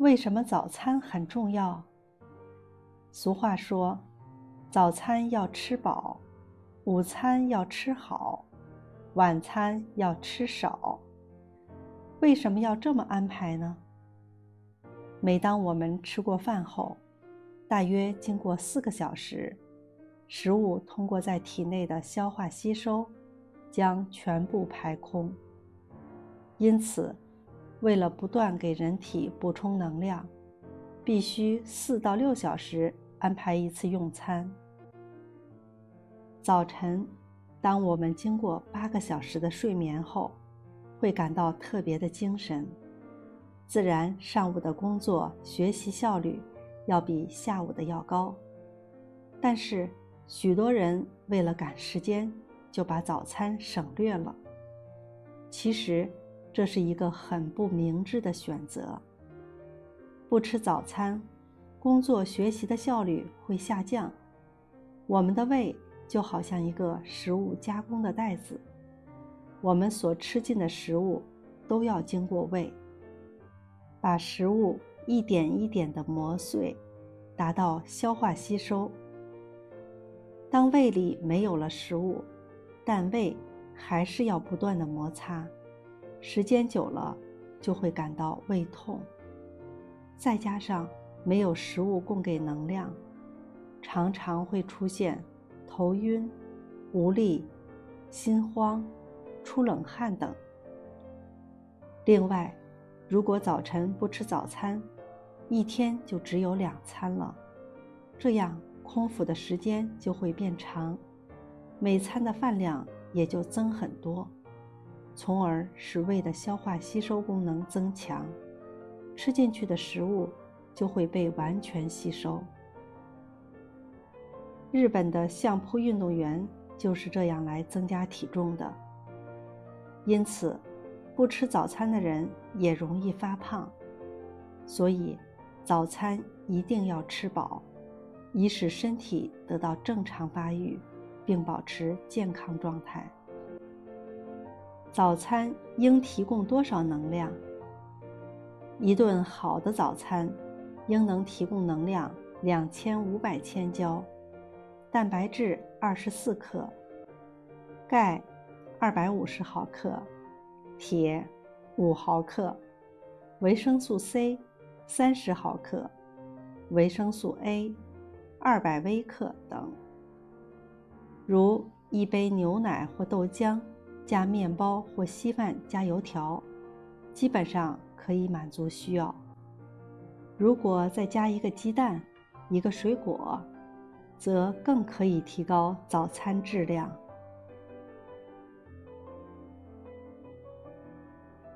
为什么早餐很重要？俗话说：“早餐要吃饱，午餐要吃好，晚餐要吃少。”为什么要这么安排呢？每当我们吃过饭后，大约经过四个小时，食物通过在体内的消化吸收，将全部排空。因此，为了不断给人体补充能量，必须四到六小时安排一次用餐。早晨，当我们经过八个小时的睡眠后，会感到特别的精神，自然上午的工作学习效率要比下午的要高。但是，许多人为了赶时间，就把早餐省略了。其实，这是一个很不明智的选择。不吃早餐，工作学习的效率会下降。我们的胃就好像一个食物加工的袋子。我们所吃进的食物都要经过胃，把食物一点一点地磨碎，达到消化吸收。当胃里没有了食物，但胃还是要不断的摩擦，时间久了就会感到胃痛。再加上没有食物供给能量，常常会出现头晕、无力、心慌。出冷汗等。另外，如果早晨不吃早餐，一天就只有两餐了，这样空腹的时间就会变长，每餐的饭量也就增很多，从而使胃的消化吸收功能增强，吃进去的食物就会被完全吸收。日本的相扑运动员就是这样来增加体重的。因此，不吃早餐的人也容易发胖，所以早餐一定要吃饱，以使身体得到正常发育，并保持健康状态。早餐应提供多少能量？一顿好的早餐应能提供能量两千五百千焦，蛋白质二十四克，钙。二百五十毫克，铁五毫克，维生素 C 三十毫克，维生素 A 二百微克等。如一杯牛奶或豆浆，加面包或稀饭加油条，基本上可以满足需要。如果再加一个鸡蛋，一个水果，则更可以提高早餐质量。